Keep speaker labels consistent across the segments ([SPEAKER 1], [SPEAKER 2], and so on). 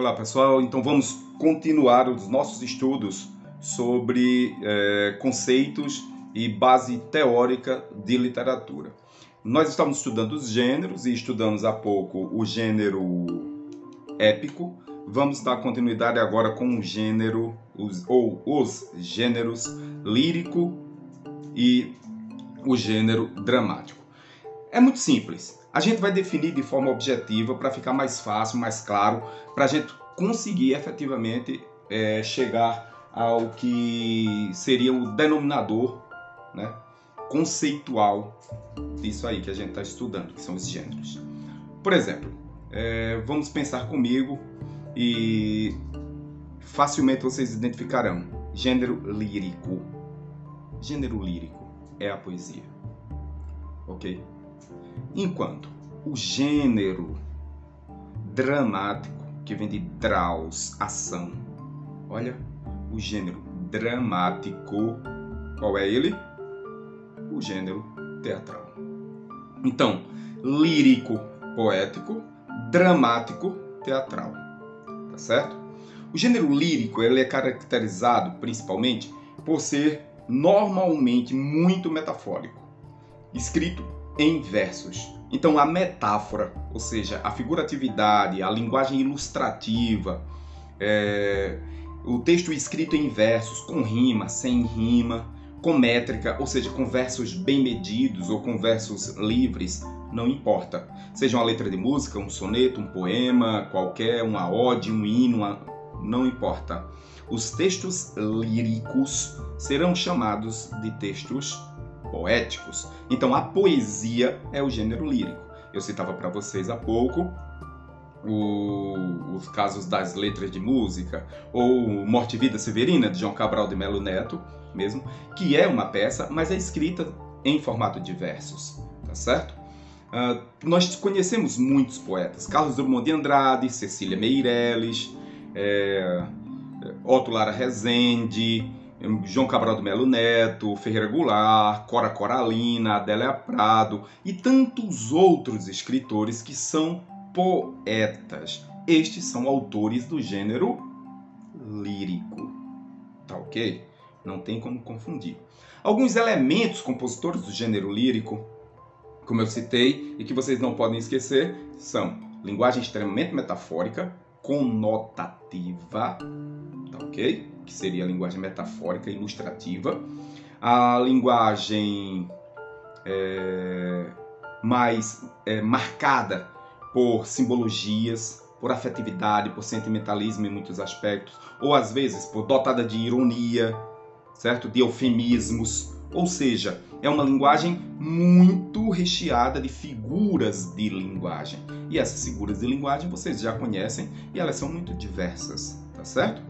[SPEAKER 1] Olá pessoal, então vamos continuar os nossos estudos sobre é, conceitos e base teórica de literatura. Nós estamos estudando os gêneros e estudamos há pouco o gênero épico. Vamos dar continuidade agora com o gênero os, ou os gêneros lírico e o gênero dramático. É muito simples. A gente vai definir de forma objetiva para ficar mais fácil, mais claro, para a gente conseguir efetivamente é, chegar ao que seria o denominador né, conceitual disso aí que a gente está estudando, que são os gêneros. Por exemplo, é, vamos pensar comigo e facilmente vocês identificarão gênero lírico. Gênero lírico é a poesia, ok? Enquanto o gênero dramático, que vem de draus, ação, olha, o gênero dramático, qual é ele? O gênero teatral. Então, lírico, poético, dramático, teatral. Tá certo? O gênero lírico ele é caracterizado principalmente por ser normalmente muito metafórico, escrito em versos. Então, a metáfora, ou seja, a figuratividade, a linguagem ilustrativa, é, o texto escrito em versos, com rima, sem rima, com métrica, ou seja, com versos bem medidos ou com versos livres, não importa. Seja uma letra de música, um soneto, um poema, qualquer, uma ode, um hino, uma... não importa. Os textos líricos serão chamados de textos poéticos. Então a poesia é o gênero lírico. Eu citava para vocês há pouco o, os casos das letras de música, ou Morte e Vida Severina, de João Cabral de Melo Neto, mesmo, que é uma peça, mas é escrita em formato de versos, tá certo? Uh, nós conhecemos muitos poetas, Carlos Drummond de Andrade, Cecília Meirelles, é, Otto Lara Rezende, João Cabral do Melo Neto, Ferreira Goulart, Cora Coralina, Adélia Prado e tantos outros escritores que são poetas. Estes são autores do gênero lírico. Tá ok? Não tem como confundir. Alguns elementos compositores do gênero lírico, como eu citei e que vocês não podem esquecer, são linguagem extremamente metafórica, conotativa, tá ok? Que seria a linguagem metafórica, ilustrativa. A linguagem é, mais é, marcada por simbologias, por afetividade, por sentimentalismo em muitos aspectos, ou às vezes por dotada de ironia, certo? De eufemismos, ou seja, é uma linguagem muito recheada de figuras de linguagem. E essas figuras de linguagem vocês já conhecem e elas são muito diversas, tá certo?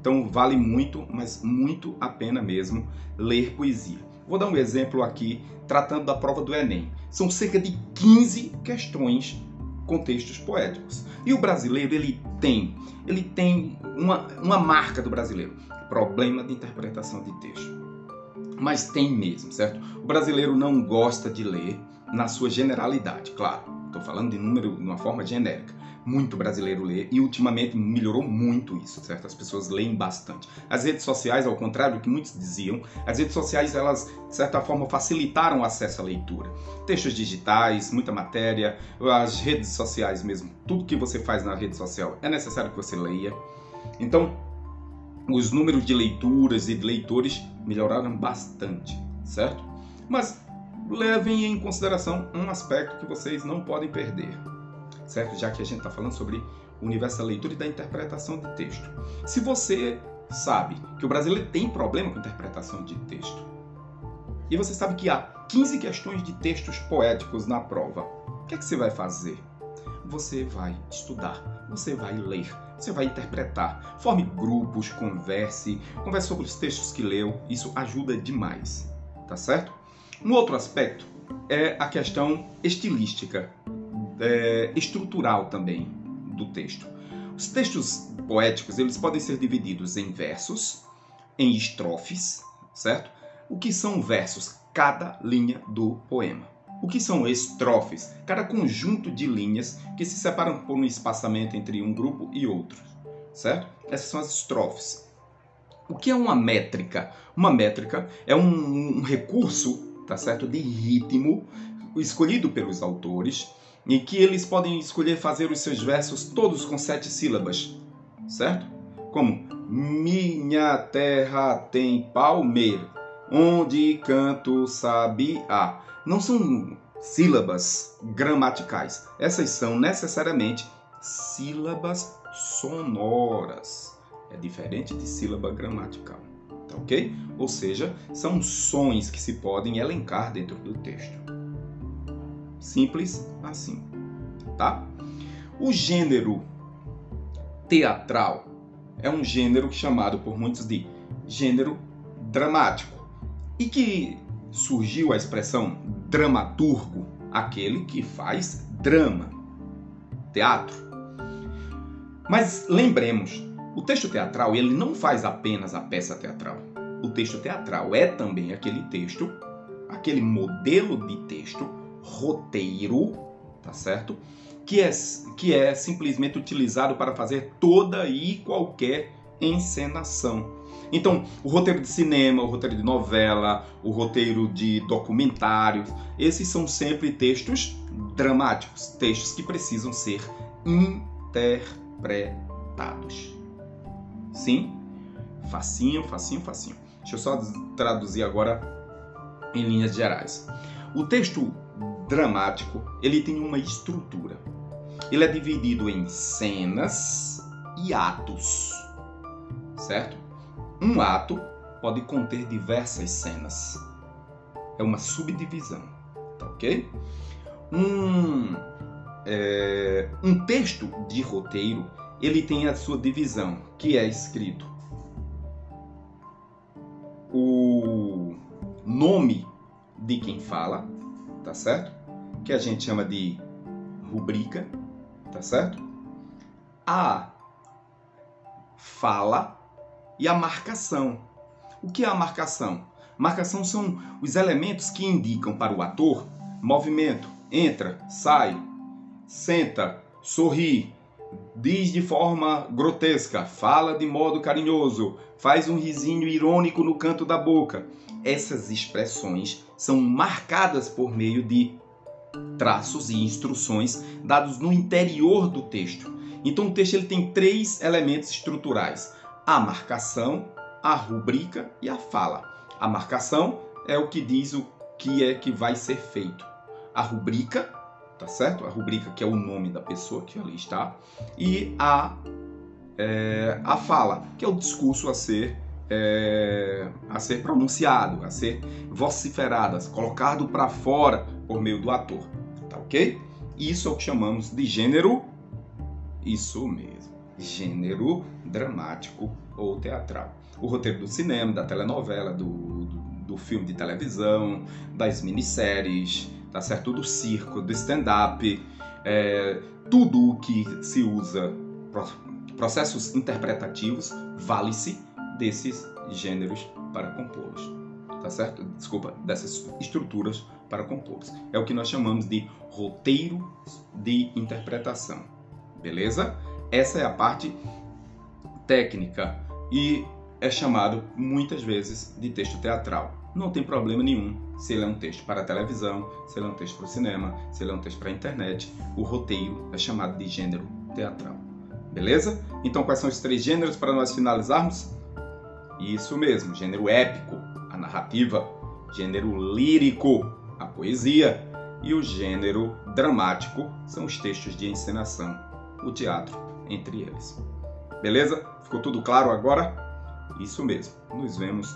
[SPEAKER 1] Então vale muito, mas muito a pena mesmo ler poesia. Vou dar um exemplo aqui tratando da prova do Enem. São cerca de 15 questões com textos poéticos. E o brasileiro ele tem, ele tem uma, uma marca do brasileiro, problema de interpretação de texto mas tem mesmo, certo? O brasileiro não gosta de ler na sua generalidade, claro. Estou falando de número de uma forma genérica. Muito brasileiro lê e ultimamente melhorou muito isso, certo? As pessoas leem bastante. As redes sociais, ao contrário do que muitos diziam, as redes sociais elas de certa forma facilitaram o acesso à leitura. Textos digitais, muita matéria, as redes sociais mesmo, tudo que você faz na rede social é necessário que você leia. Então, os números de leituras e de leitores melhoraram bastante, certo? Mas levem em consideração um aspecto que vocês não podem perder, certo? Já que a gente está falando sobre o universo da leitura e da interpretação de texto. Se você sabe que o brasileiro tem problema com interpretação de texto, e você sabe que há 15 questões de textos poéticos na prova, o que, é que você vai fazer? Você vai estudar, você vai ler, você vai interpretar. Forme grupos, converse, converse sobre os textos que leu, isso ajuda demais, tá certo? Um outro aspecto é a questão estilística, é, estrutural também do texto. Os textos poéticos eles podem ser divididos em versos, em estrofes, certo? O que são versos? Cada linha do poema. O que são estrofes? Cada conjunto de linhas que se separam por um espaçamento entre um grupo e outro. certo? Essas são as estrofes. O que é uma métrica? Uma métrica é um, um recurso, tá certo, de ritmo escolhido pelos autores, em que eles podem escolher fazer os seus versos todos com sete sílabas, certo? Como minha terra tem palmeira, onde canto sabiá. Não são sílabas gramaticais. Essas são necessariamente sílabas sonoras. É diferente de sílaba gramatical, tá ok? Ou seja, são sons que se podem elencar dentro do texto. Simples assim, tá? O gênero teatral é um gênero chamado por muitos de gênero dramático e que surgiu a expressão dramaturgo, aquele que faz drama, teatro. Mas lembremos, o texto teatral ele não faz apenas a peça teatral. O texto teatral é também aquele texto, aquele modelo de texto, roteiro, tá certo? Que é, que é simplesmente utilizado para fazer toda e qualquer encenação. Então, o roteiro de cinema, o roteiro de novela, o roteiro de documentários, esses são sempre textos dramáticos, textos que precisam ser interpretados. Sim? Facinho, facinho, facinho. Deixa eu só traduzir agora em linhas gerais. O texto dramático, ele tem uma estrutura. Ele é dividido em cenas e atos. Certo? Um ato pode conter diversas cenas. É uma subdivisão, tá ok? Um, é, um texto de roteiro ele tem a sua divisão, que é escrito o nome de quem fala, tá certo? Que a gente chama de rubrica, tá certo? A fala e a marcação. O que é a marcação? Marcação são os elementos que indicam para o ator movimento, entra, sai, senta, sorri, diz de forma grotesca, fala de modo carinhoso, faz um risinho irônico no canto da boca. Essas expressões são marcadas por meio de traços e instruções dados no interior do texto. Então o texto ele tem três elementos estruturais: a marcação, a rubrica e a fala. A marcação é o que diz o que é que vai ser feito. A rubrica, tá certo? A rubrica que é o nome da pessoa que ali está. E a, é, a fala, que é o discurso a ser, é, a ser pronunciado, a ser vociferado, colocado para fora por meio do ator. Tá ok? Isso é o que chamamos de gênero. Isso mesmo gênero dramático ou teatral. O roteiro do cinema, da telenovela, do, do, do filme de televisão, das minisséries, tá certo? Do circo, do stand-up, é, tudo o que se usa, processos interpretativos, vale-se desses gêneros para compô-los. Tá certo? Desculpa, dessas estruturas para compô-los. É o que nós chamamos de roteiro de interpretação. Beleza? Essa é a parte técnica e é chamado muitas vezes de texto teatral. Não tem problema nenhum se ele é um texto para televisão, se ele é um texto para o cinema, se ele é um texto para a internet. O roteiro é chamado de gênero teatral. Beleza? Então, quais são os três gêneros para nós finalizarmos? Isso mesmo: gênero épico, a narrativa, gênero lírico, a poesia, e o gênero dramático são os textos de encenação, o teatro entre eles. Beleza? Ficou tudo claro agora? Isso mesmo. Nos vemos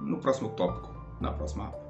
[SPEAKER 1] no próximo tópico, na próxima aula.